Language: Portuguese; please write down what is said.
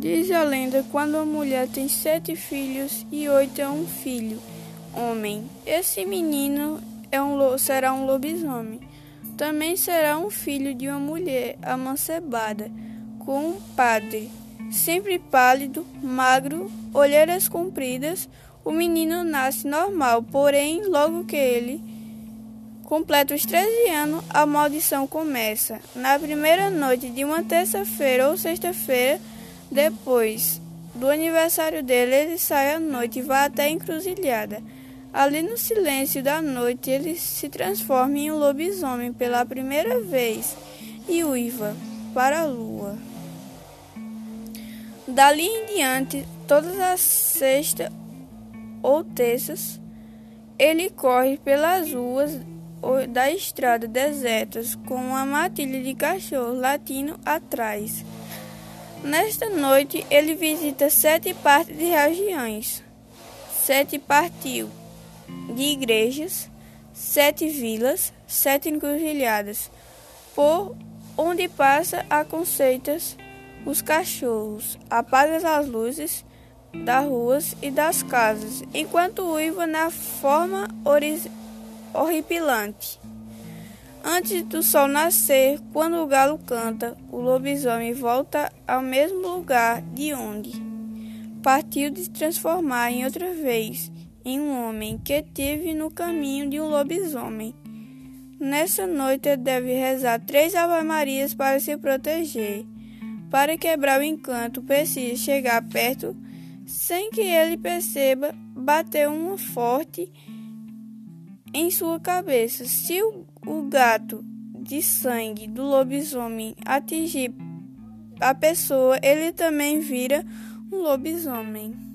Diz a lenda quando uma mulher tem sete filhos e oito é um filho, homem. Esse menino é um, será um lobisomem. Também será um filho de uma mulher amancebada, com um padre, sempre pálido, magro, olheiras compridas. O menino nasce normal, porém, logo que ele completa os 13 anos, a maldição começa. Na primeira noite de uma terça-feira ou sexta-feira, depois do aniversário dele, ele sai à noite e vai até a encruzilhada. Ali no silêncio da noite, ele se transforma em um lobisomem pela primeira vez e uiva para a lua. Dali em diante, todas as sextas ou terças, ele corre pelas ruas da estrada desertas com uma matilha de cachorro latino atrás. Nesta noite, ele visita sete partes de regiões, sete partiu de igrejas, sete vilas, sete encruzilhadas, por onde passa a conceitas os cachorros, apaga as luzes das ruas e das casas, enquanto uiva na forma horripilante. Antes do sol nascer, quando o galo canta, o lobisomem volta ao mesmo lugar de onde partiu de se transformar em outra vez em um homem que teve no caminho de um lobisomem. Nessa noite deve rezar três Ave-Marias para se proteger. Para quebrar o encanto, precisa chegar perto sem que ele perceba, bater uma forte em sua cabeça. Se o, o gato de sangue do lobisomem atingir a pessoa, ele também vira um lobisomem.